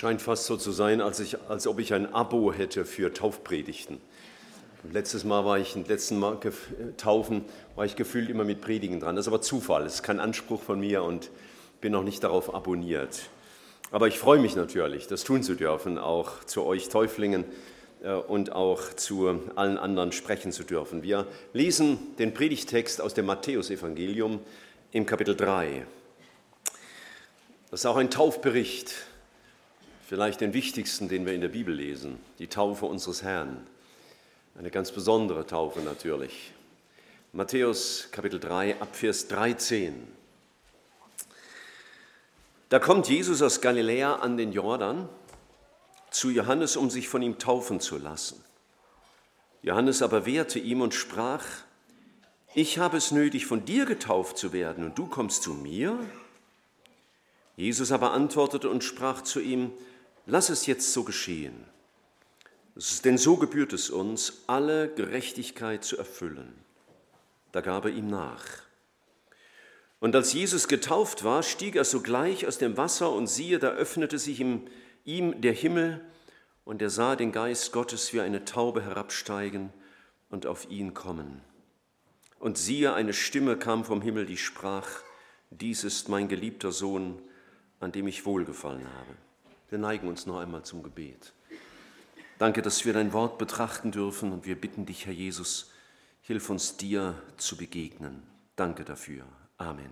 scheint fast so zu sein, als, ich, als ob ich ein Abo hätte für Taufpredigten. Letztes Mal war ich, letzten Mal Taufen, war ich gefühlt immer mit Predigen dran. Das ist aber Zufall, das ist kein Anspruch von mir und bin noch nicht darauf abonniert. Aber ich freue mich natürlich, das tun zu dürfen, auch zu euch Täuflingen äh, und auch zu allen anderen sprechen zu dürfen. Wir lesen den Predigtext aus dem Matthäusevangelium im Kapitel 3. Das ist auch ein Taufbericht, vielleicht den wichtigsten, den wir in der Bibel lesen, die Taufe unseres Herrn. Eine ganz besondere Taufe natürlich. Matthäus Kapitel 3 ab Vers 13. Da kommt Jesus aus Galiläa an den Jordan zu Johannes, um sich von ihm taufen zu lassen. Johannes aber wehrte ihm und sprach, ich habe es nötig, von dir getauft zu werden, und du kommst zu mir? Jesus aber antwortete und sprach zu ihm, Lass es jetzt so geschehen. Denn so gebührt es uns, alle Gerechtigkeit zu erfüllen. Da gab er ihm nach. Und als Jesus getauft war, stieg er sogleich aus dem Wasser und siehe, da öffnete sich ihm, ihm der Himmel und er sah den Geist Gottes wie eine Taube herabsteigen und auf ihn kommen. Und siehe, eine Stimme kam vom Himmel, die sprach, dies ist mein geliebter Sohn, an dem ich wohlgefallen habe. Wir neigen uns noch einmal zum Gebet. Danke, dass wir dein Wort betrachten dürfen und wir bitten dich, Herr Jesus, hilf uns dir zu begegnen. Danke dafür. Amen.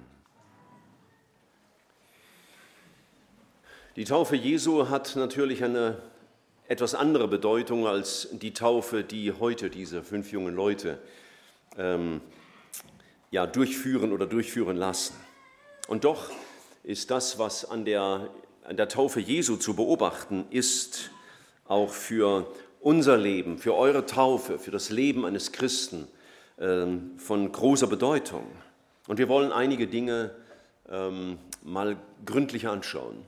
Die Taufe Jesu hat natürlich eine etwas andere Bedeutung als die Taufe, die heute diese fünf jungen Leute ähm, ja, durchführen oder durchführen lassen. Und doch ist das, was an der an der Taufe Jesu zu beobachten ist, auch für unser Leben, für eure Taufe, für das Leben eines Christen ähm, von großer Bedeutung. Und wir wollen einige Dinge ähm, mal gründlich anschauen.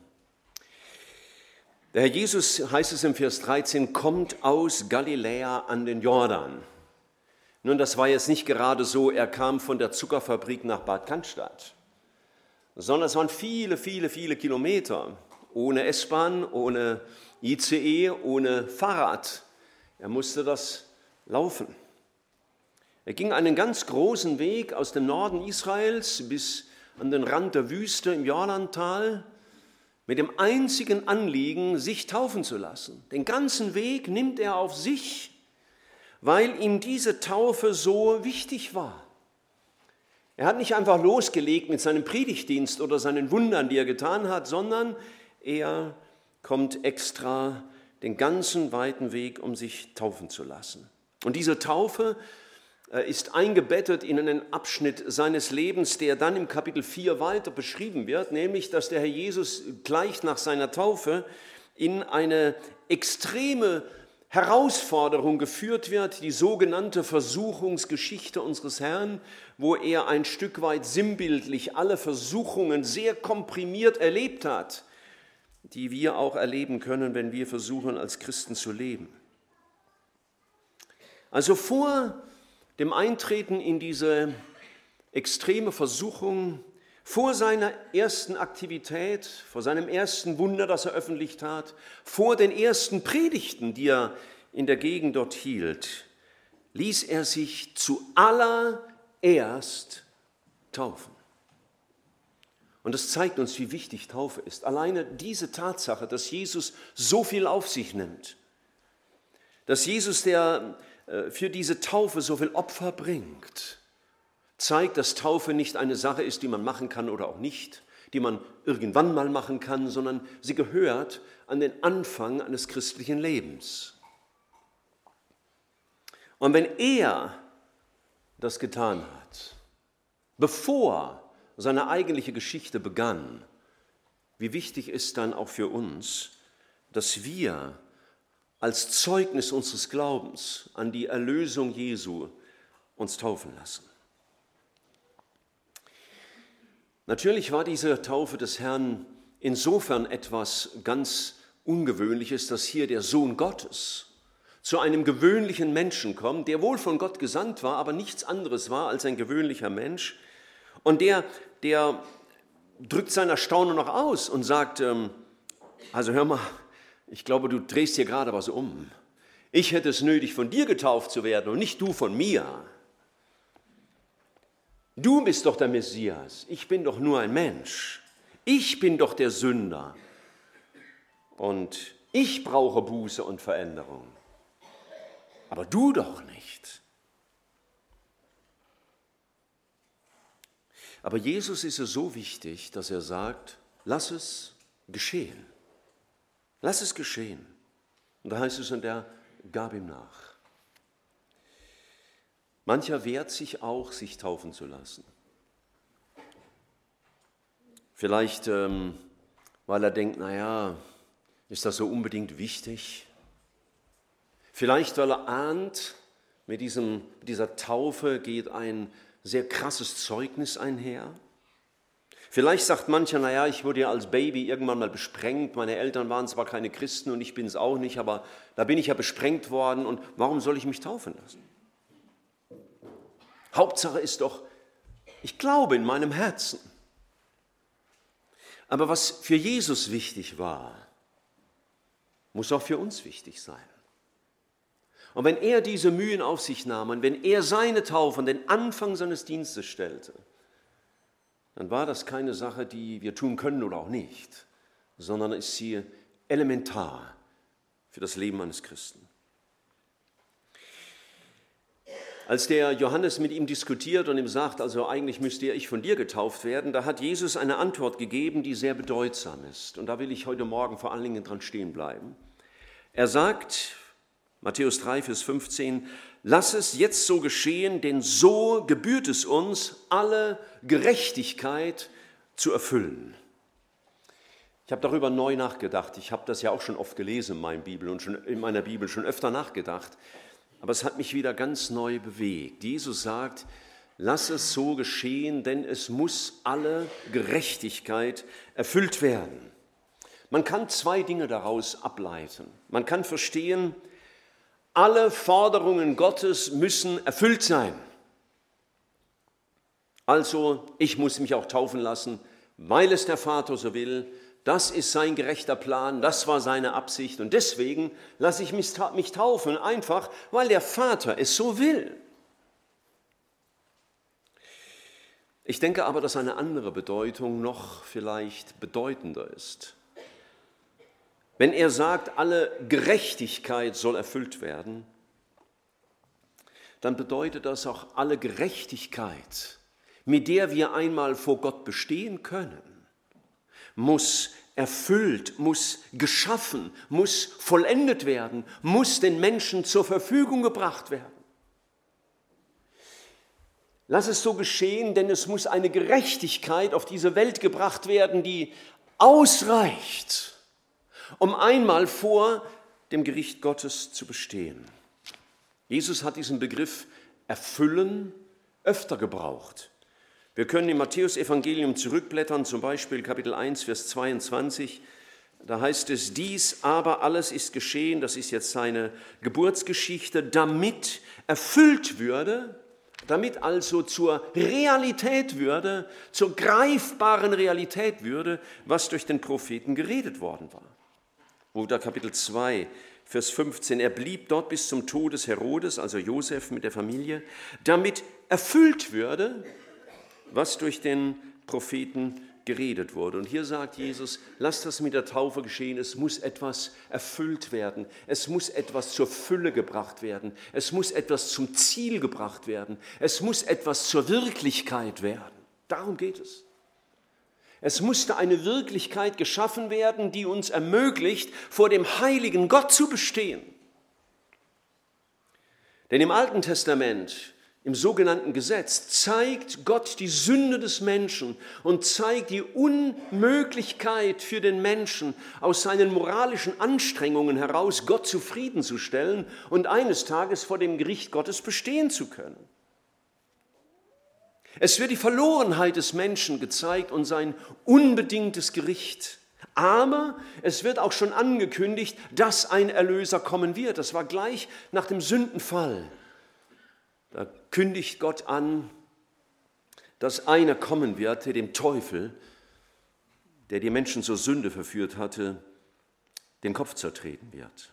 Der Herr Jesus, heißt es im Vers 13, kommt aus Galiläa an den Jordan. Nun, das war jetzt nicht gerade so, er kam von der Zuckerfabrik nach Bad Cannstatt, sondern es waren viele, viele, viele Kilometer ohne S-Bahn, ohne ICE, ohne Fahrrad. Er musste das laufen. Er ging einen ganz großen Weg aus dem Norden Israels bis an den Rand der Wüste im Jordantal mit dem einzigen Anliegen, sich taufen zu lassen. Den ganzen Weg nimmt er auf sich, weil ihm diese Taufe so wichtig war. Er hat nicht einfach losgelegt mit seinem Predigtdienst oder seinen Wundern, die er getan hat, sondern er kommt extra den ganzen weiten Weg, um sich taufen zu lassen. Und diese Taufe äh, ist eingebettet in einen Abschnitt seines Lebens, der dann im Kapitel 4 weiter beschrieben wird, nämlich dass der Herr Jesus gleich nach seiner Taufe in eine extreme Herausforderung geführt wird, die sogenannte Versuchungsgeschichte unseres Herrn, wo er ein Stück weit sinnbildlich alle Versuchungen sehr komprimiert erlebt hat die wir auch erleben können, wenn wir versuchen, als Christen zu leben. Also vor dem Eintreten in diese extreme Versuchung, vor seiner ersten Aktivität, vor seinem ersten Wunder, das er öffentlich tat, vor den ersten Predigten, die er in der Gegend dort hielt, ließ er sich zuallererst taufen. Und das zeigt uns, wie wichtig Taufe ist. Alleine diese Tatsache, dass Jesus so viel auf sich nimmt, dass Jesus, der äh, für diese Taufe so viel Opfer bringt, zeigt, dass Taufe nicht eine Sache ist, die man machen kann oder auch nicht, die man irgendwann mal machen kann, sondern sie gehört an den Anfang eines christlichen Lebens. Und wenn er das getan hat, bevor seine eigentliche Geschichte begann, wie wichtig ist dann auch für uns, dass wir als Zeugnis unseres Glaubens an die Erlösung Jesu uns taufen lassen. Natürlich war diese Taufe des Herrn insofern etwas ganz Ungewöhnliches, dass hier der Sohn Gottes zu einem gewöhnlichen Menschen kommt, der wohl von Gott gesandt war, aber nichts anderes war als ein gewöhnlicher Mensch, und der, der drückt sein Erstaunen noch aus und sagt, ähm, also hör mal, ich glaube, du drehst hier gerade was um. Ich hätte es nötig, von dir getauft zu werden und nicht du von mir. Du bist doch der Messias, ich bin doch nur ein Mensch. Ich bin doch der Sünder. Und ich brauche Buße und Veränderung. Aber du doch nicht. Aber Jesus ist es so wichtig, dass er sagt, lass es geschehen. Lass es geschehen. Und da heißt es, und er gab ihm nach. Mancher wehrt sich auch, sich taufen zu lassen. Vielleicht, ähm, weil er denkt, naja, ist das so unbedingt wichtig? Vielleicht, weil er ahnt, mit diesem, dieser Taufe geht ein sehr krasses Zeugnis einher. Vielleicht sagt mancher, naja, ich wurde ja als Baby irgendwann mal besprengt, meine Eltern waren zwar keine Christen und ich bin es auch nicht, aber da bin ich ja besprengt worden und warum soll ich mich taufen lassen? Hauptsache ist doch, ich glaube in meinem Herzen. Aber was für Jesus wichtig war, muss auch für uns wichtig sein. Und wenn er diese Mühen auf sich nahm und wenn er seine Taufe an den Anfang seines Dienstes stellte, dann war das keine Sache, die wir tun können oder auch nicht, sondern ist sie elementar für das Leben eines Christen. Als der Johannes mit ihm diskutiert und ihm sagt, also eigentlich müsste ich von dir getauft werden, da hat Jesus eine Antwort gegeben, die sehr bedeutsam ist. Und da will ich heute Morgen vor allen Dingen dran stehen bleiben. Er sagt, Matthäus 3, Vers 15, lass es jetzt so geschehen, denn so gebührt es uns, alle Gerechtigkeit zu erfüllen. Ich habe darüber neu nachgedacht. Ich habe das ja auch schon oft gelesen in, meiner Bibel und schon, in meiner Bibel schon öfter nachgedacht. Aber es hat mich wieder ganz neu bewegt. Jesus sagt, lass es so geschehen, denn es muss alle Gerechtigkeit erfüllt werden. Man kann zwei Dinge daraus ableiten. Man kann verstehen, alle Forderungen Gottes müssen erfüllt sein. Also, ich muss mich auch taufen lassen, weil es der Vater so will. Das ist sein gerechter Plan, das war seine Absicht und deswegen lasse ich mich taufen, einfach weil der Vater es so will. Ich denke aber, dass eine andere Bedeutung noch vielleicht bedeutender ist. Wenn er sagt, alle Gerechtigkeit soll erfüllt werden, dann bedeutet das auch alle Gerechtigkeit, mit der wir einmal vor Gott bestehen können, muss erfüllt, muss geschaffen, muss vollendet werden, muss den Menschen zur Verfügung gebracht werden. Lass es so geschehen, denn es muss eine Gerechtigkeit auf diese Welt gebracht werden, die ausreicht, um einmal vor dem Gericht Gottes zu bestehen. Jesus hat diesen Begriff erfüllen öfter gebraucht. Wir können im Matthäusevangelium zurückblättern, zum Beispiel Kapitel 1, Vers 22. Da heißt es, dies aber alles ist geschehen, das ist jetzt seine Geburtsgeschichte, damit erfüllt würde, damit also zur Realität würde, zur greifbaren Realität würde, was durch den Propheten geredet worden war. Oder Kapitel 2, Vers 15, er blieb dort bis zum Tod des Herodes, also Josef mit der Familie, damit erfüllt würde, was durch den Propheten geredet wurde. Und hier sagt Jesus, lasst das mit der Taufe geschehen, es muss etwas erfüllt werden, es muss etwas zur Fülle gebracht werden, es muss etwas zum Ziel gebracht werden, es muss etwas zur Wirklichkeit werden. Darum geht es. Es musste eine Wirklichkeit geschaffen werden, die uns ermöglicht, vor dem heiligen Gott zu bestehen. Denn im Alten Testament, im sogenannten Gesetz, zeigt Gott die Sünde des Menschen und zeigt die Unmöglichkeit für den Menschen, aus seinen moralischen Anstrengungen heraus Gott zufriedenzustellen und eines Tages vor dem Gericht Gottes bestehen zu können. Es wird die Verlorenheit des Menschen gezeigt und sein unbedingtes Gericht. Aber es wird auch schon angekündigt, dass ein Erlöser kommen wird. Das war gleich nach dem Sündenfall. Da kündigt Gott an, dass einer kommen wird, der dem Teufel, der die Menschen zur Sünde verführt hatte, den Kopf zertreten wird.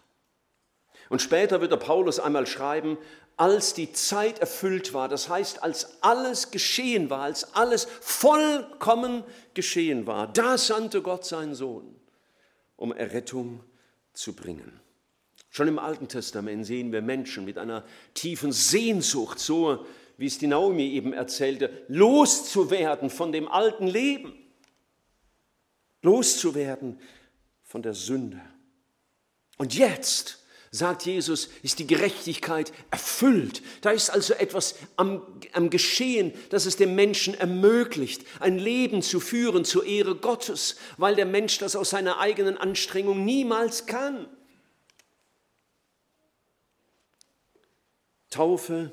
Und später wird der Paulus einmal schreiben, als die Zeit erfüllt war, das heißt, als alles geschehen war, als alles vollkommen geschehen war, da sandte Gott seinen Sohn, um Errettung zu bringen. Schon im Alten Testament sehen wir Menschen mit einer tiefen Sehnsucht, so wie es die Naomi eben erzählte, loszuwerden von dem alten Leben, loszuwerden von der Sünde. Und jetzt sagt Jesus, ist die Gerechtigkeit erfüllt. Da ist also etwas am, am Geschehen, das es dem Menschen ermöglicht, ein Leben zu führen zur Ehre Gottes, weil der Mensch das aus seiner eigenen Anstrengung niemals kann. Taufe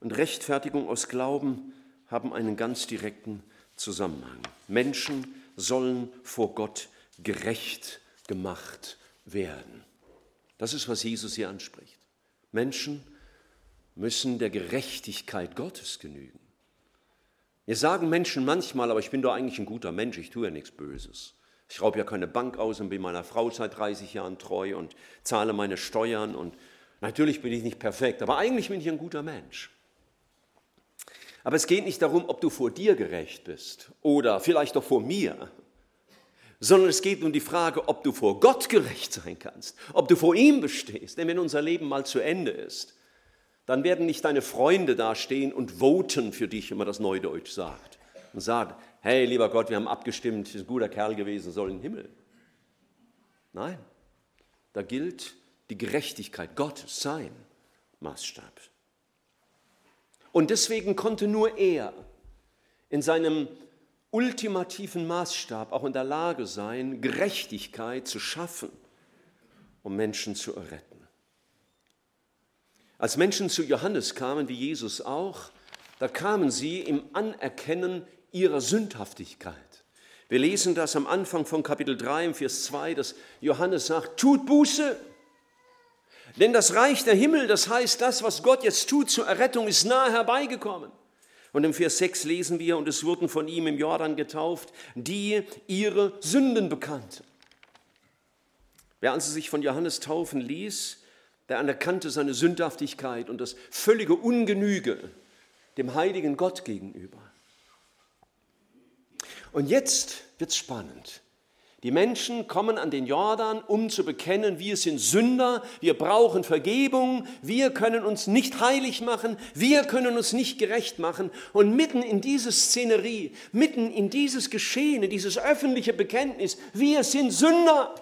und Rechtfertigung aus Glauben haben einen ganz direkten Zusammenhang. Menschen sollen vor Gott gerecht gemacht werden. Das ist, was Jesus hier anspricht. Menschen müssen der Gerechtigkeit Gottes genügen. Wir sagen Menschen manchmal, aber ich bin doch eigentlich ein guter Mensch, ich tue ja nichts Böses. Ich raube ja keine Bank aus und bin meiner Frau seit 30 Jahren treu und zahle meine Steuern und natürlich bin ich nicht perfekt, aber eigentlich bin ich ein guter Mensch. Aber es geht nicht darum, ob du vor dir gerecht bist oder vielleicht auch vor mir sondern es geht um die Frage, ob du vor Gott gerecht sein kannst, ob du vor ihm bestehst. Denn wenn unser Leben mal zu Ende ist, dann werden nicht deine Freunde dastehen und voten für dich, wenn man das Neudeutsch sagt, und sagen, hey, lieber Gott, wir haben abgestimmt, ist ein guter Kerl gewesen, soll in den Himmel. Nein, da gilt die Gerechtigkeit Gottes, sein Maßstab. Und deswegen konnte nur er in seinem ultimativen Maßstab auch in der Lage sein, Gerechtigkeit zu schaffen, um Menschen zu erretten. Als Menschen zu Johannes kamen, wie Jesus auch, da kamen sie im Anerkennen ihrer Sündhaftigkeit. Wir lesen das am Anfang von Kapitel 3 im Vers 2, dass Johannes sagt, tut Buße, denn das Reich der Himmel, das heißt das, was Gott jetzt tut zur Errettung, ist nahe herbeigekommen. Und im Vers 6 lesen wir, und es wurden von ihm im Jordan getauft, die ihre Sünden bekannten. Wer also sich von Johannes taufen ließ, der anerkannte seine Sündhaftigkeit und das völlige Ungenüge dem heiligen Gott gegenüber. Und jetzt wird es spannend. Die Menschen kommen an den Jordan, um zu bekennen, wir sind Sünder, wir brauchen Vergebung, wir können uns nicht heilig machen, wir können uns nicht gerecht machen. Und mitten in diese Szenerie, mitten in dieses Geschehen, in dieses öffentliche Bekenntnis, wir sind Sünder.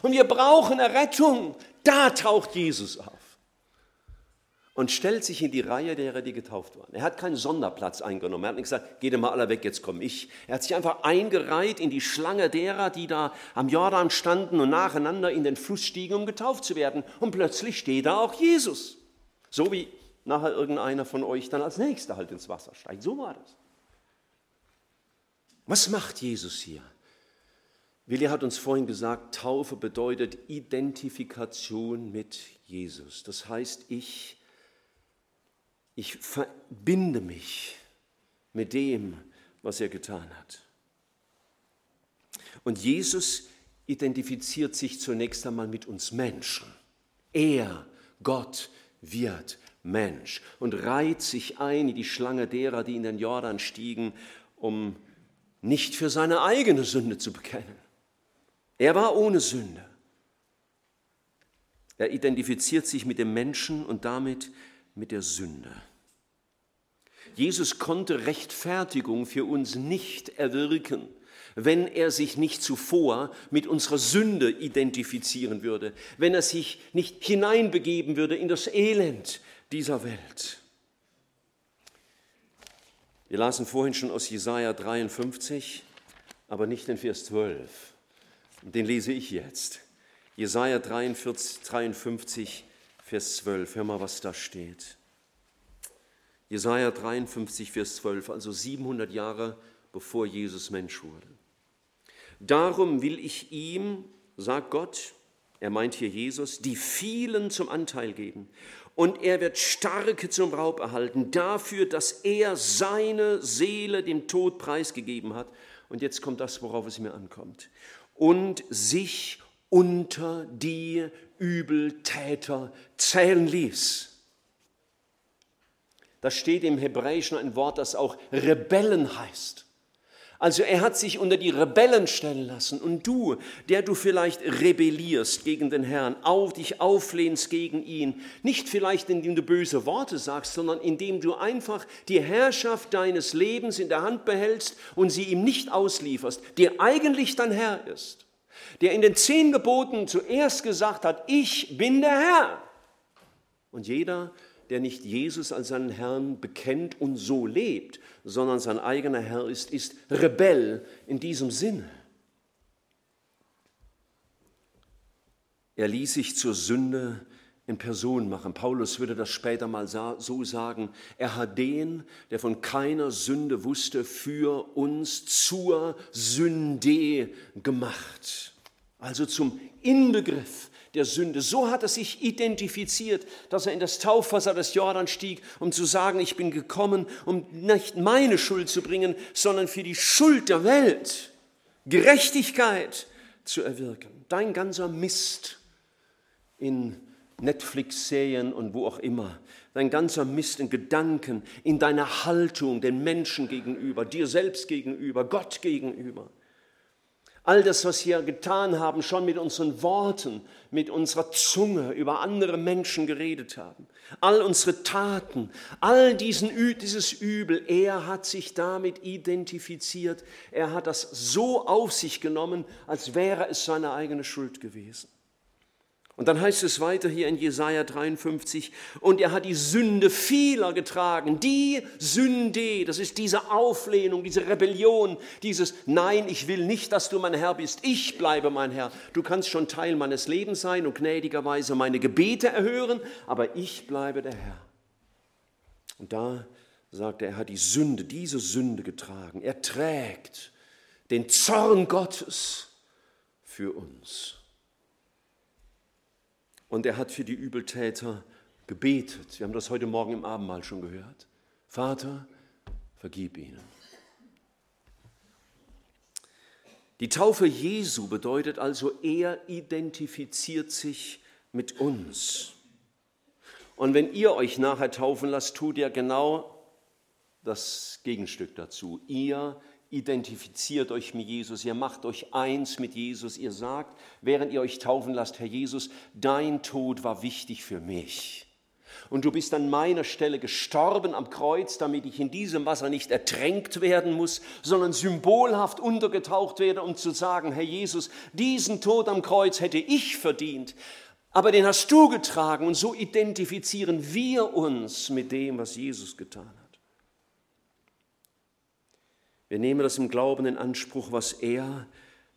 Und wir brauchen Errettung, da taucht Jesus auf und stellt sich in die Reihe derer, die getauft waren. Er hat keinen Sonderplatz eingenommen. Er hat nicht gesagt, geht mal alle weg, jetzt komme ich. Er hat sich einfach eingereiht in die Schlange derer, die da am Jordan standen und nacheinander in den Fluss stiegen, um getauft zu werden. Und plötzlich steht da auch Jesus. So wie nachher irgendeiner von euch dann als Nächster halt ins Wasser steigt. So war das. Was macht Jesus hier? Willi hat uns vorhin gesagt, Taufe bedeutet Identifikation mit Jesus. Das heißt, ich ich verbinde mich mit dem, was er getan hat. Und Jesus identifiziert sich zunächst einmal mit uns Menschen. Er, Gott, wird Mensch und reiht sich ein in die Schlange derer, die in den Jordan stiegen, um nicht für seine eigene Sünde zu bekennen. Er war ohne Sünde. Er identifiziert sich mit dem Menschen und damit mit der Sünde. Jesus konnte Rechtfertigung für uns nicht erwirken, wenn er sich nicht zuvor mit unserer Sünde identifizieren würde, wenn er sich nicht hineinbegeben würde in das Elend dieser Welt. Wir lasen vorhin schon aus Jesaja 53, aber nicht den Vers 12. Den lese ich jetzt. Jesaja 43, 53, Vers 12. Hör mal, was da steht. Jesaja 53, Vers 12, also 700 Jahre bevor Jesus Mensch wurde. Darum will ich ihm, sagt Gott, er meint hier Jesus, die vielen zum Anteil geben. Und er wird Starke zum Raub erhalten, dafür, dass er seine Seele dem Tod preisgegeben hat. Und jetzt kommt das, worauf es mir ankommt. Und sich unter die Übeltäter zählen ließ. Da steht im Hebräischen ein Wort, das auch Rebellen heißt. Also er hat sich unter die Rebellen stellen lassen. Und du, der du vielleicht rebellierst gegen den Herrn, auf dich auflehnst gegen ihn, nicht vielleicht indem du böse Worte sagst, sondern indem du einfach die Herrschaft deines Lebens in der Hand behältst und sie ihm nicht auslieferst, der eigentlich dein Herr ist, der in den zehn Geboten zuerst gesagt hat, ich bin der Herr. Und jeder, der nicht Jesus als seinen Herrn bekennt und so lebt, sondern sein eigener Herr ist, ist Rebell in diesem Sinne. Er ließ sich zur Sünde in Person machen. Paulus würde das später mal so sagen. Er hat den, der von keiner Sünde wusste, für uns zur Sünde gemacht. Also zum Inbegriff der Sünde. So hat er sich identifiziert, dass er in das Taufwasser des Jordan stieg, um zu sagen, ich bin gekommen, um nicht meine Schuld zu bringen, sondern für die Schuld der Welt Gerechtigkeit zu erwirken. Dein ganzer Mist in Netflix-Serien und wo auch immer, dein ganzer Mist in Gedanken, in deiner Haltung den Menschen gegenüber, dir selbst gegenüber, Gott gegenüber All das, was wir getan haben, schon mit unseren Worten, mit unserer Zunge über andere Menschen geredet haben. All unsere Taten, all diesen, dieses Übel, er hat sich damit identifiziert. Er hat das so auf sich genommen, als wäre es seine eigene Schuld gewesen. Und dann heißt es weiter hier in Jesaja 53, und er hat die Sünde vieler getragen. Die Sünde, das ist diese Auflehnung, diese Rebellion, dieses Nein, ich will nicht, dass du mein Herr bist, ich bleibe mein Herr. Du kannst schon Teil meines Lebens sein und gnädigerweise meine Gebete erhören, aber ich bleibe der Herr. Und da sagt er, er hat die Sünde, diese Sünde getragen. Er trägt den Zorn Gottes für uns. Und er hat für die Übeltäter gebetet. Wir haben das heute Morgen im Abendmahl schon gehört. Vater, vergib ihnen. Die Taufe Jesu bedeutet also, er identifiziert sich mit uns. Und wenn ihr euch nachher taufen lasst, tut ihr genau das Gegenstück dazu. Ihr identifiziert euch mit Jesus, ihr macht euch eins mit Jesus, ihr sagt, während ihr euch taufen lasst, Herr Jesus, dein Tod war wichtig für mich. Und du bist an meiner Stelle gestorben am Kreuz, damit ich in diesem Wasser nicht ertränkt werden muss, sondern symbolhaft untergetaucht werde, um zu sagen, Herr Jesus, diesen Tod am Kreuz hätte ich verdient, aber den hast du getragen. Und so identifizieren wir uns mit dem, was Jesus getan hat. Wir nehmen das im Glauben in Anspruch, was er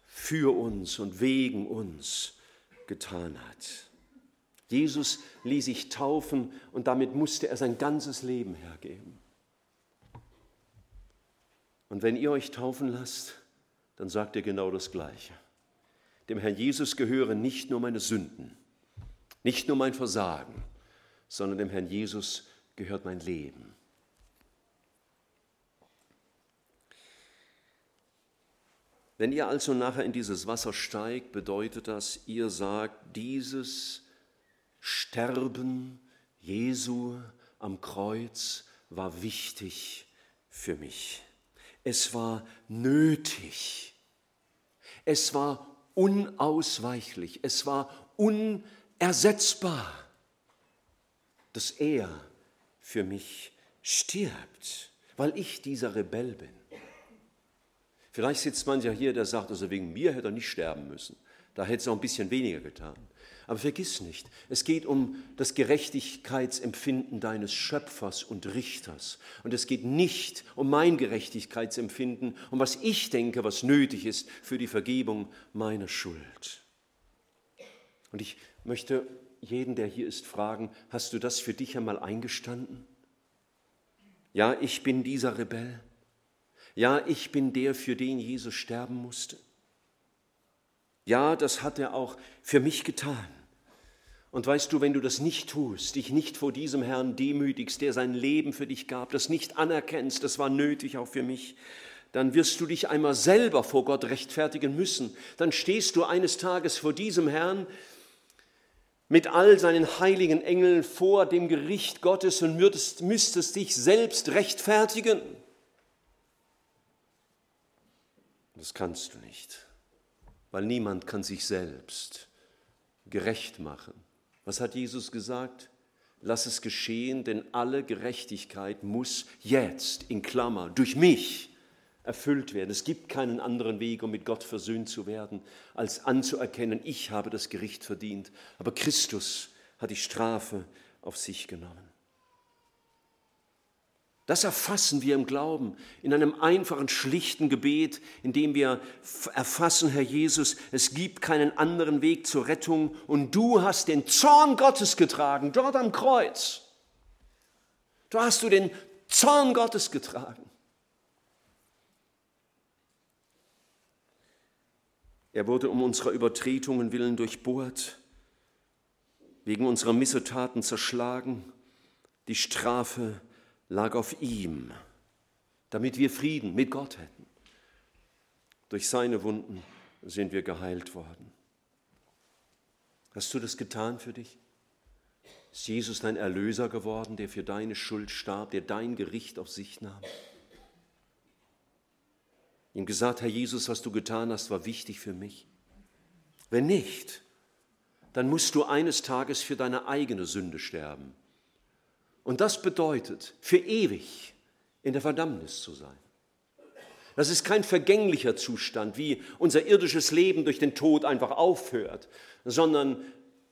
für uns und wegen uns getan hat. Jesus ließ sich taufen und damit musste er sein ganzes Leben hergeben. Und wenn ihr euch taufen lasst, dann sagt ihr genau das Gleiche. Dem Herrn Jesus gehören nicht nur meine Sünden, nicht nur mein Versagen, sondern dem Herrn Jesus gehört mein Leben. Wenn ihr also nachher in dieses Wasser steigt, bedeutet das, ihr sagt, dieses Sterben Jesu am Kreuz war wichtig für mich. Es war nötig. Es war unausweichlich. Es war unersetzbar, dass er für mich stirbt, weil ich dieser Rebell bin. Vielleicht sitzt man ja hier, der sagt, also wegen mir hätte er nicht sterben müssen. Da hätte es auch ein bisschen weniger getan. Aber vergiss nicht, es geht um das Gerechtigkeitsempfinden deines Schöpfers und Richters. Und es geht nicht um mein Gerechtigkeitsempfinden, um was ich denke, was nötig ist für die Vergebung meiner Schuld. Und ich möchte jeden, der hier ist, fragen, hast du das für dich einmal eingestanden? Ja, ich bin dieser Rebell. Ja, ich bin der, für den Jesus sterben musste. Ja, das hat er auch für mich getan. Und weißt du, wenn du das nicht tust, dich nicht vor diesem Herrn demütigst, der sein Leben für dich gab, das nicht anerkennst, das war nötig auch für mich, dann wirst du dich einmal selber vor Gott rechtfertigen müssen. Dann stehst du eines Tages vor diesem Herrn mit all seinen heiligen Engeln vor dem Gericht Gottes und müsstest dich selbst rechtfertigen. Das kannst du nicht, weil niemand kann sich selbst gerecht machen. Was hat Jesus gesagt? Lass es geschehen, denn alle Gerechtigkeit muss jetzt, in Klammer, durch mich erfüllt werden. Es gibt keinen anderen Weg, um mit Gott versöhnt zu werden, als anzuerkennen, ich habe das Gericht verdient. Aber Christus hat die Strafe auf sich genommen. Das erfassen wir im Glauben, in einem einfachen, schlichten Gebet, in dem wir erfassen, Herr Jesus, es gibt keinen anderen Weg zur Rettung und du hast den Zorn Gottes getragen, dort am Kreuz. Du hast du den Zorn Gottes getragen. Er wurde um unserer Übertretungen willen durchbohrt, wegen unserer Missetaten zerschlagen, die Strafe lag auf ihm, damit wir Frieden mit Gott hätten. Durch seine Wunden sind wir geheilt worden. Hast du das getan für dich? Ist Jesus dein Erlöser geworden, der für deine Schuld starb, der dein Gericht auf sich nahm? Ihm gesagt, Herr Jesus, was du getan hast, war wichtig für mich. Wenn nicht, dann musst du eines Tages für deine eigene Sünde sterben. Und das bedeutet, für ewig in der Verdammnis zu sein. Das ist kein vergänglicher Zustand, wie unser irdisches Leben durch den Tod einfach aufhört, sondern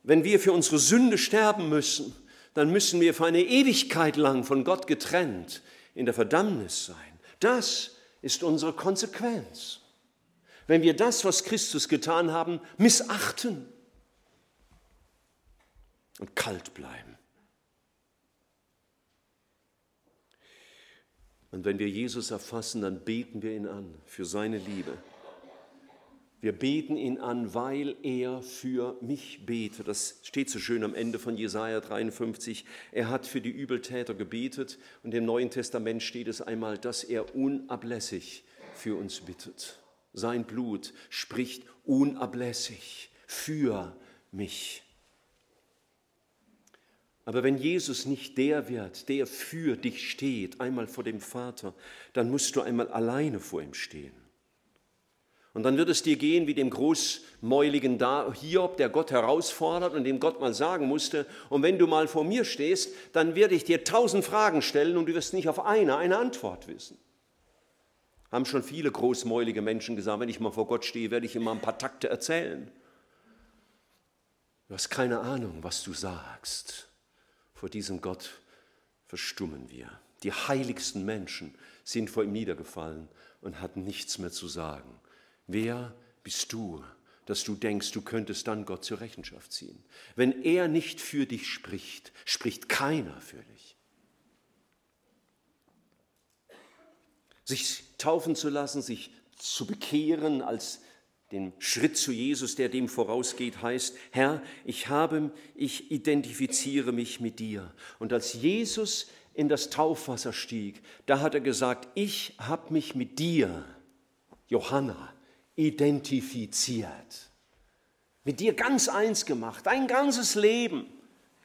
wenn wir für unsere Sünde sterben müssen, dann müssen wir für eine Ewigkeit lang von Gott getrennt in der Verdammnis sein. Das ist unsere Konsequenz. Wenn wir das, was Christus getan haben, missachten und kalt bleiben. Und wenn wir Jesus erfassen, dann beten wir ihn an für seine Liebe. Wir beten ihn an, weil er für mich betet. Das steht so schön am Ende von Jesaja 53. Er hat für die Übeltäter gebetet und im Neuen Testament steht es einmal, dass er unablässig für uns bittet. Sein Blut spricht unablässig für mich. Aber wenn Jesus nicht der wird, der für dich steht, einmal vor dem Vater, dann musst du einmal alleine vor ihm stehen. Und dann wird es dir gehen wie dem großmäuligen Hiob, der Gott herausfordert und dem Gott mal sagen musste, und wenn du mal vor mir stehst, dann werde ich dir tausend Fragen stellen und du wirst nicht auf eine eine Antwort wissen. Haben schon viele großmäulige Menschen gesagt, wenn ich mal vor Gott stehe, werde ich ihm mal ein paar Takte erzählen. Du hast keine Ahnung, was du sagst. Vor diesem Gott verstummen wir. Die heiligsten Menschen sind vor ihm niedergefallen und hatten nichts mehr zu sagen. Wer bist du, dass du denkst, du könntest dann Gott zur Rechenschaft ziehen? Wenn er nicht für dich spricht, spricht keiner für dich. Sich taufen zu lassen, sich zu bekehren als den Schritt zu Jesus, der dem vorausgeht, heißt, Herr, ich habe, ich identifiziere mich mit dir. Und als Jesus in das Taufwasser stieg, da hat er gesagt, ich habe mich mit dir, Johanna, identifiziert. Mit dir ganz eins gemacht, dein ganzes Leben,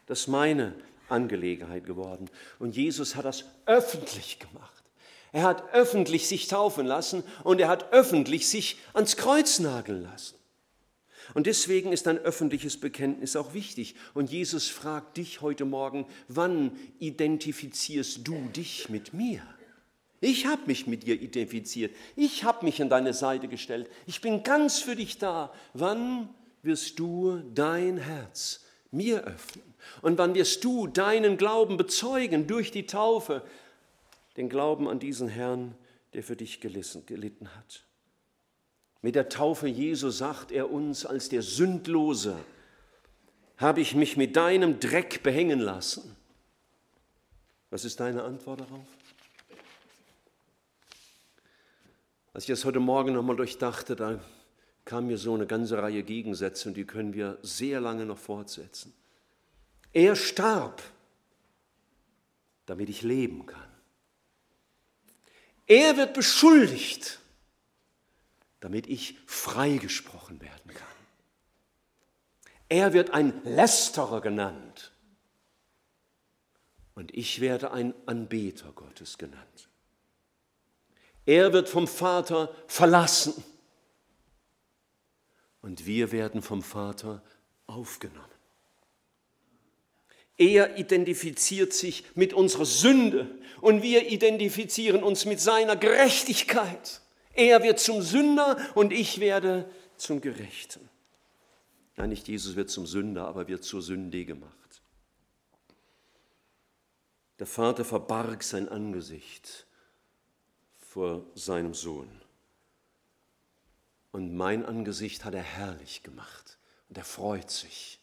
das ist meine Angelegenheit geworden. Und Jesus hat das öffentlich gemacht. Er hat öffentlich sich taufen lassen und er hat öffentlich sich ans Kreuz nageln lassen. Und deswegen ist ein öffentliches Bekenntnis auch wichtig. Und Jesus fragt dich heute Morgen, wann identifizierst du dich mit mir? Ich habe mich mit dir identifiziert. Ich habe mich an deine Seite gestellt. Ich bin ganz für dich da. Wann wirst du dein Herz mir öffnen? Und wann wirst du deinen Glauben bezeugen durch die Taufe, den Glauben an diesen Herrn, der für dich gelitten hat. Mit der Taufe Jesu sagt er uns als der Sündlose, habe ich mich mit deinem Dreck behängen lassen. Was ist deine Antwort darauf? Als ich das heute Morgen nochmal durchdachte, da kam mir so eine ganze Reihe Gegensätze und die können wir sehr lange noch fortsetzen. Er starb, damit ich leben kann. Er wird beschuldigt, damit ich freigesprochen werden kann. Er wird ein Lästerer genannt und ich werde ein Anbeter Gottes genannt. Er wird vom Vater verlassen und wir werden vom Vater aufgenommen. Er identifiziert sich mit unserer Sünde und wir identifizieren uns mit seiner Gerechtigkeit. Er wird zum Sünder und ich werde zum Gerechten. Ja, nicht Jesus wird zum Sünder, aber wird zur Sünde gemacht. Der Vater verbarg sein Angesicht vor seinem Sohn. Und mein Angesicht hat er herrlich gemacht und er freut sich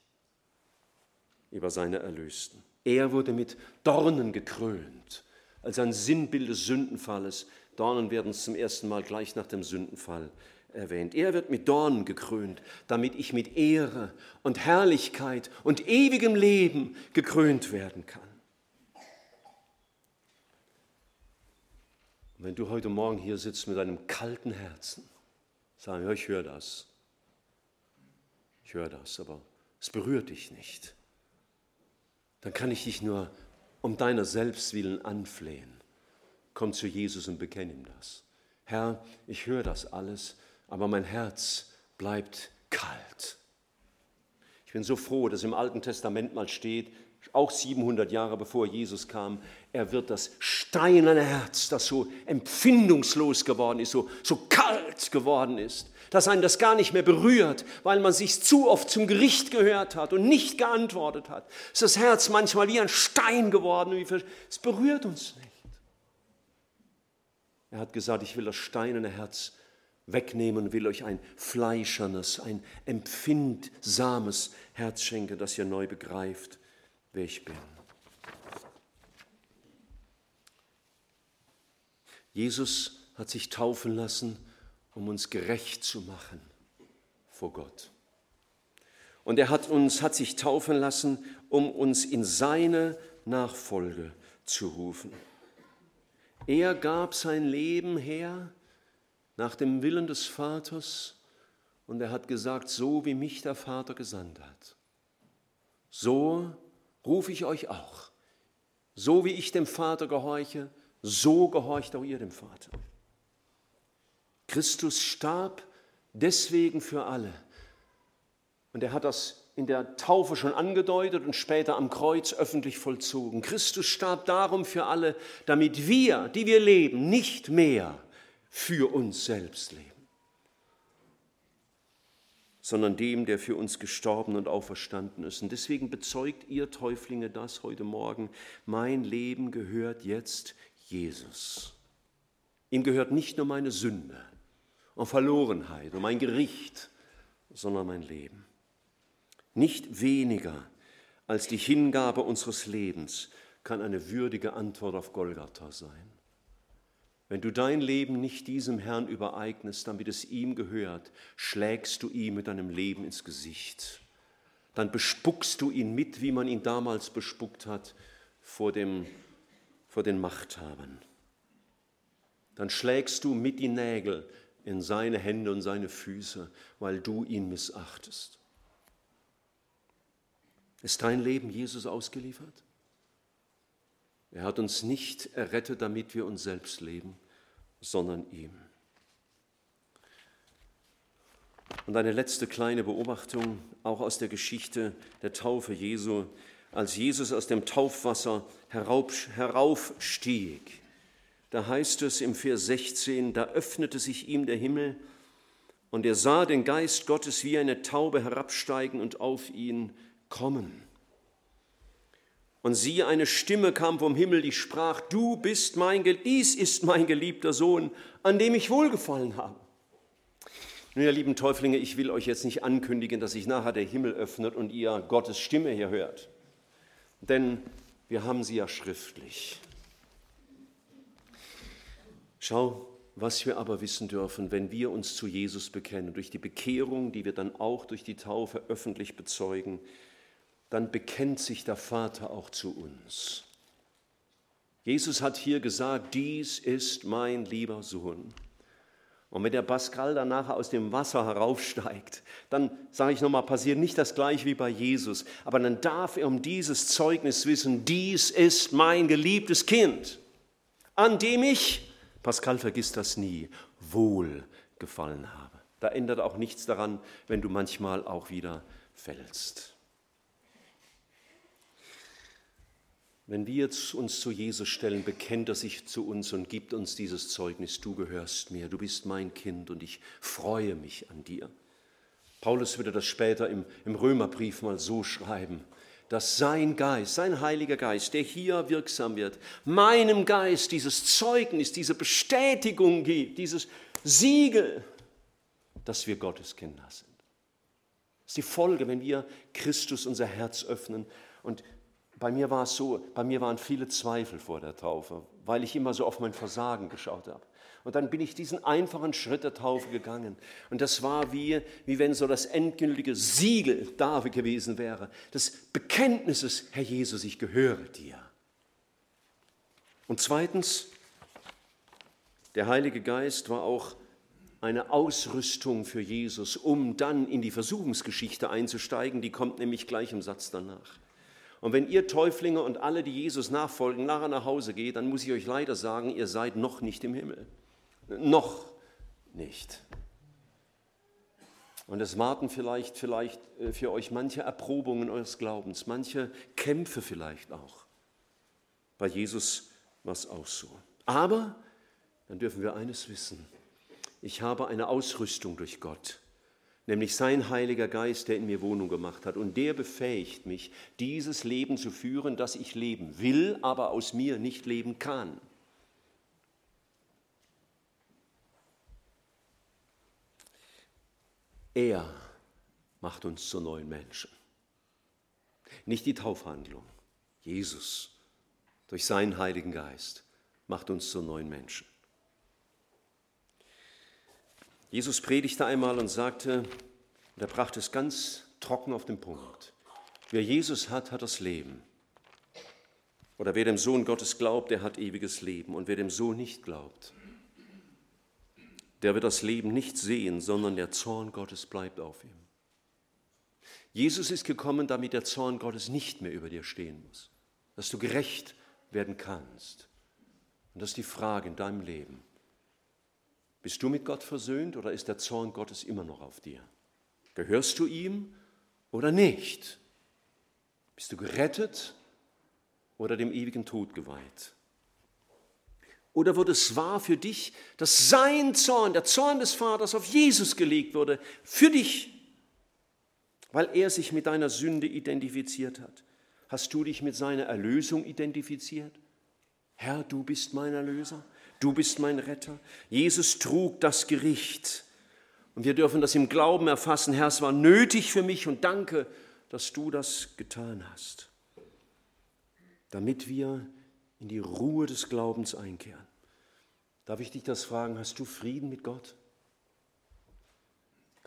über seine Erlösten. Er wurde mit Dornen gekrönt, als ein Sinnbild des Sündenfalles. Dornen werden zum ersten Mal gleich nach dem Sündenfall erwähnt. Er wird mit Dornen gekrönt, damit ich mit Ehre und Herrlichkeit und ewigem Leben gekrönt werden kann. Und wenn du heute Morgen hier sitzt mit einem kalten Herzen, sagen, ja, ich höre das, ich höre das, aber es berührt dich nicht dann kann ich dich nur um deiner selbst willen anflehen. Komm zu Jesus und bekenn ihm das. Herr, ich höre das alles, aber mein Herz bleibt kalt. Ich bin so froh, dass im Alten Testament mal steht, auch 700 Jahre bevor Jesus kam, er wird das steinerne Herz, das so empfindungslos geworden ist, so, so kalt geworden ist, dass einen das gar nicht mehr berührt, weil man sich zu oft zum Gericht gehört hat und nicht geantwortet hat. Ist das Herz manchmal wie ein Stein geworden, es berührt uns nicht. Er hat gesagt, ich will das steinerne Herz wegnehmen und will euch ein fleischernes, ein empfindsames Herz schenken, das ihr neu begreift, wer ich bin. Jesus hat sich taufen lassen, um uns gerecht zu machen vor Gott. Und er hat uns hat sich taufen lassen, um uns in seine Nachfolge zu rufen. Er gab sein Leben her nach dem Willen des Vaters und er hat gesagt, so wie mich der Vater gesandt hat, so rufe ich euch auch. So wie ich dem Vater gehorche, so gehorcht auch ihr dem Vater. Christus starb deswegen für alle. Und er hat das in der Taufe schon angedeutet und später am Kreuz öffentlich vollzogen. Christus starb darum für alle, damit wir, die wir leben, nicht mehr für uns selbst leben, sondern dem, der für uns gestorben und auferstanden ist. Und deswegen bezeugt ihr Täuflinge das heute Morgen, mein Leben gehört jetzt Jesus. Ihm gehört nicht nur meine Sünde, und Verlorenheit, um ein Gericht, sondern mein Leben. Nicht weniger als die Hingabe unseres Lebens kann eine würdige Antwort auf Golgatha sein. Wenn du dein Leben nicht diesem Herrn übereignest, damit es ihm gehört, schlägst du ihm mit deinem Leben ins Gesicht. Dann bespuckst du ihn mit, wie man ihn damals bespuckt hat vor, dem, vor den Machthabern. Dann schlägst du mit die Nägel in seine Hände und seine Füße, weil du ihn missachtest. Ist dein Leben Jesus ausgeliefert? Er hat uns nicht errettet, damit wir uns selbst leben, sondern ihm. Und eine letzte kleine Beobachtung, auch aus der Geschichte der Taufe Jesu. Als Jesus aus dem Taufwasser heraufstieg, da heißt es im Vers 16, da öffnete sich ihm der Himmel und er sah den Geist Gottes wie eine Taube herabsteigen und auf ihn kommen. Und siehe, eine Stimme kam vom Himmel, die sprach, du bist mein, dies ist mein geliebter Sohn, an dem ich wohlgefallen habe. Nun, ihr lieben Täuflinge, ich will euch jetzt nicht ankündigen, dass sich nachher der Himmel öffnet und ihr Gottes Stimme hier hört. Denn wir haben sie ja schriftlich. Schau, was wir aber wissen dürfen, wenn wir uns zu Jesus bekennen, durch die Bekehrung, die wir dann auch durch die Taufe öffentlich bezeugen, dann bekennt sich der Vater auch zu uns. Jesus hat hier gesagt, dies ist mein lieber Sohn. Und wenn der Pascal dann nachher aus dem Wasser heraufsteigt, dann sage ich nochmal, passiert nicht das gleiche wie bei Jesus, aber dann darf er um dieses Zeugnis wissen, dies ist mein geliebtes Kind, an dem ich, Pascal vergisst das nie, wohl gefallen habe. Da ändert auch nichts daran, wenn du manchmal auch wieder fällst. Wenn wir jetzt uns zu Jesus stellen, bekennt er sich zu uns und gibt uns dieses Zeugnis, du gehörst mir, du bist mein Kind und ich freue mich an dir. Paulus würde das später im, im Römerbrief mal so schreiben, dass sein Geist, sein Heiliger Geist, der hier wirksam wird, meinem Geist dieses Zeugnis, diese Bestätigung gibt, dieses Siegel, dass wir Gottes Kinder sind. Das ist die Folge, wenn wir Christus unser Herz öffnen und bei mir war es so, bei mir waren viele Zweifel vor der Taufe, weil ich immer so auf mein Versagen geschaut habe. Und dann bin ich diesen einfachen Schritt der Taufe gegangen. Und das war wie, wie wenn so das endgültige Siegel da gewesen wäre, des Bekenntnisses, Herr Jesus, ich gehöre dir. Und zweitens, der Heilige Geist war auch eine Ausrüstung für Jesus, um dann in die Versuchungsgeschichte einzusteigen. Die kommt nämlich gleich im Satz danach. Und wenn ihr Täuflinge und alle, die Jesus nachfolgen, nachher nach Hause geht, dann muss ich euch leider sagen, ihr seid noch nicht im Himmel. Noch nicht. Und es warten vielleicht, vielleicht äh, für euch manche Erprobungen eures Glaubens, manche Kämpfe vielleicht auch. Bei Jesus war es auch so. Aber dann dürfen wir eines wissen. Ich habe eine Ausrüstung durch Gott nämlich sein Heiliger Geist, der in mir Wohnung gemacht hat. Und der befähigt mich, dieses Leben zu führen, das ich leben will, aber aus mir nicht leben kann. Er macht uns zu neuen Menschen. Nicht die Taufhandlung. Jesus durch seinen Heiligen Geist macht uns zu neuen Menschen. Jesus predigte einmal und sagte, und er brachte es ganz trocken auf den Punkt, wer Jesus hat, hat das Leben. Oder wer dem Sohn Gottes glaubt, der hat ewiges Leben. Und wer dem Sohn nicht glaubt, der wird das Leben nicht sehen, sondern der Zorn Gottes bleibt auf ihm. Jesus ist gekommen, damit der Zorn Gottes nicht mehr über dir stehen muss, dass du gerecht werden kannst. Und das ist die Frage in deinem Leben. Bist du mit Gott versöhnt oder ist der Zorn Gottes immer noch auf dir? Gehörst du ihm oder nicht? Bist du gerettet oder dem ewigen Tod geweiht? Oder wurde es wahr für dich, dass sein Zorn, der Zorn des Vaters auf Jesus gelegt wurde, für dich, weil er sich mit deiner Sünde identifiziert hat? Hast du dich mit seiner Erlösung identifiziert? Herr, du bist mein Erlöser du bist mein Retter. Jesus trug das Gericht. Und wir dürfen das im Glauben erfassen. Herr, es war nötig für mich und danke, dass du das getan hast, damit wir in die Ruhe des Glaubens einkehren. Darf ich dich das fragen? Hast du Frieden mit Gott?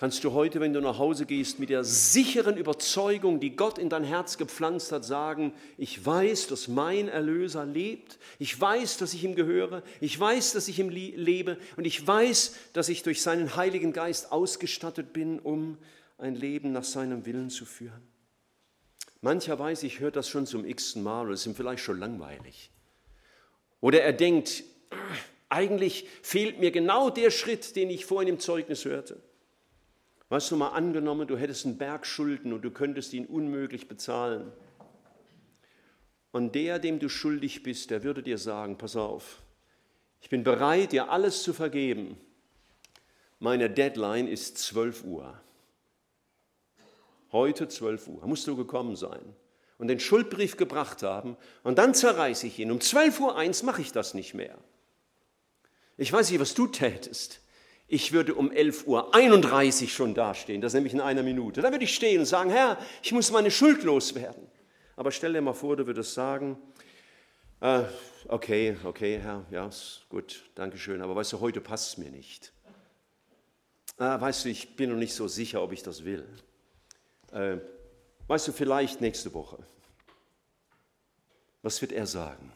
kannst du heute, wenn du nach Hause gehst, mit der sicheren Überzeugung, die Gott in dein Herz gepflanzt hat, sagen, ich weiß, dass mein Erlöser lebt, ich weiß, dass ich ihm gehöre, ich weiß, dass ich ihm lebe und ich weiß, dass ich durch seinen Heiligen Geist ausgestattet bin, um ein Leben nach seinem Willen zu führen. Mancher weiß, ich höre das schon zum x-ten Mal oder es ist ihm vielleicht schon langweilig. Oder er denkt, eigentlich fehlt mir genau der Schritt, den ich vorhin im Zeugnis hörte. Weißt du mal angenommen, du hättest einen Berg Schulden und du könntest ihn unmöglich bezahlen. Und der, dem du schuldig bist, der würde dir sagen, pass auf, ich bin bereit, dir alles zu vergeben. Meine Deadline ist 12 Uhr. Heute 12 Uhr. Musst du gekommen sein und den Schuldbrief gebracht haben und dann zerreiße ich ihn. Um 12 Uhr mache ich das nicht mehr. Ich weiß nicht, was du tätest. Ich würde um 11.31 Uhr schon dastehen, das nämlich in einer Minute. Da würde ich stehen und sagen, Herr, ich muss meine Schuld loswerden. Aber stell dir mal vor, du würdest sagen, äh, okay, okay, Herr, ja, gut, danke schön, aber weißt du, heute passt es mir nicht. Äh, weißt du, ich bin noch nicht so sicher, ob ich das will. Äh, weißt du, vielleicht nächste Woche. Was wird er sagen?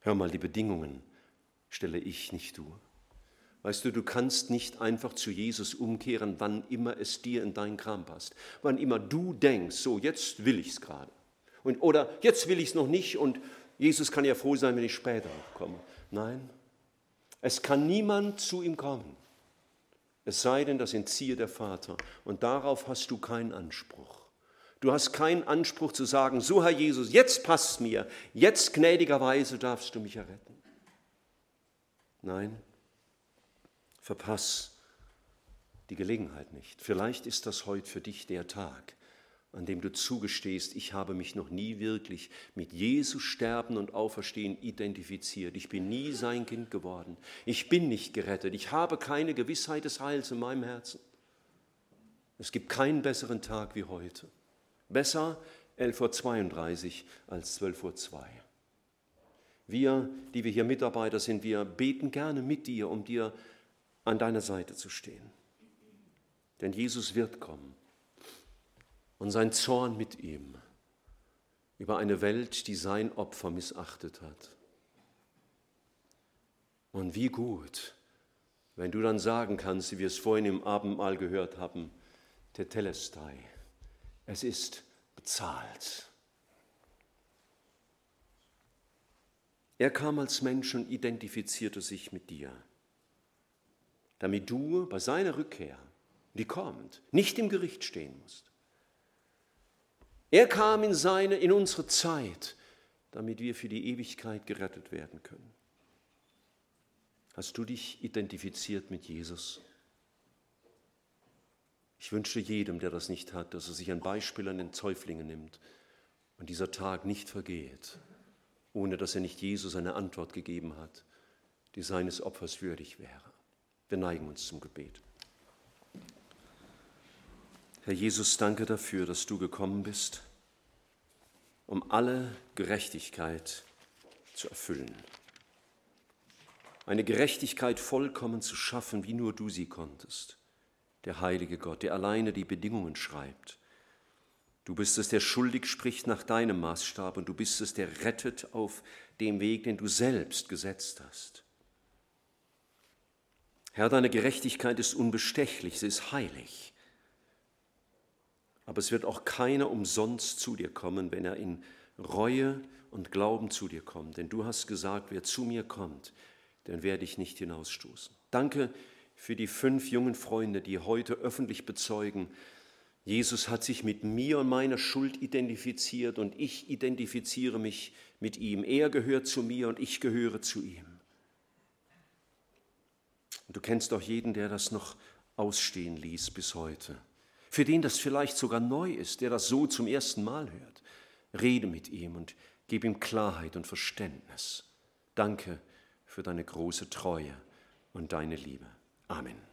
Hör mal, die Bedingungen stelle ich nicht du. Weißt du, du kannst nicht einfach zu Jesus umkehren, wann immer es dir in deinen Kram passt. Wann immer du denkst, so jetzt will ich es gerade. Und, oder jetzt will ich es noch nicht und Jesus kann ja froh sein, wenn ich später komme. Nein, es kann niemand zu ihm kommen, es sei denn, das entziehe der Vater. Und darauf hast du keinen Anspruch. Du hast keinen Anspruch zu sagen, so Herr Jesus, jetzt passt mir, jetzt gnädigerweise darfst du mich erretten. Nein, verpass die Gelegenheit nicht. Vielleicht ist das heute für dich der Tag, an dem du zugestehst, ich habe mich noch nie wirklich mit Jesus Sterben und Auferstehen identifiziert. Ich bin nie sein Kind geworden. Ich bin nicht gerettet. Ich habe keine Gewissheit des Heils in meinem Herzen. Es gibt keinen besseren Tag wie heute. Besser 11.32 Uhr als 12.02 Uhr. Wir, die wir hier Mitarbeiter sind, wir beten gerne mit dir, um dir an deiner Seite zu stehen. Denn Jesus wird kommen und sein Zorn mit ihm über eine Welt, die sein Opfer missachtet hat. Und wie gut, wenn du dann sagen kannst, wie wir es vorhin im Abendmahl gehört haben, Tetelestai, es ist bezahlt. Er kam als Mensch und identifizierte sich mit dir damit du bei seiner Rückkehr, die kommt, nicht im Gericht stehen musst. Er kam in, seine, in unsere Zeit, damit wir für die Ewigkeit gerettet werden können. Hast du dich identifiziert mit Jesus? Ich wünsche jedem, der das nicht hat, dass er sich ein Beispiel an den Täuflingen nimmt und dieser Tag nicht vergeht, ohne dass er nicht Jesus eine Antwort gegeben hat, die seines Opfers würdig wäre. Wir neigen uns zum Gebet. Herr Jesus, danke dafür, dass du gekommen bist, um alle Gerechtigkeit zu erfüllen. Eine Gerechtigkeit vollkommen zu schaffen, wie nur du sie konntest. Der heilige Gott, der alleine die Bedingungen schreibt. Du bist es, der schuldig spricht nach deinem Maßstab und du bist es, der rettet auf dem Weg, den du selbst gesetzt hast. Herr, deine Gerechtigkeit ist unbestechlich, sie ist heilig. Aber es wird auch keiner umsonst zu dir kommen, wenn er in Reue und Glauben zu dir kommt. Denn du hast gesagt, wer zu mir kommt, den werde ich nicht hinausstoßen. Danke für die fünf jungen Freunde, die heute öffentlich bezeugen, Jesus hat sich mit mir und meiner Schuld identifiziert und ich identifiziere mich mit ihm. Er gehört zu mir und ich gehöre zu ihm. Und du kennst auch jeden, der das noch ausstehen ließ bis heute. Für den das vielleicht sogar neu ist, der das so zum ersten Mal hört. Rede mit ihm und gib ihm Klarheit und Verständnis. Danke für deine große Treue und deine Liebe. Amen.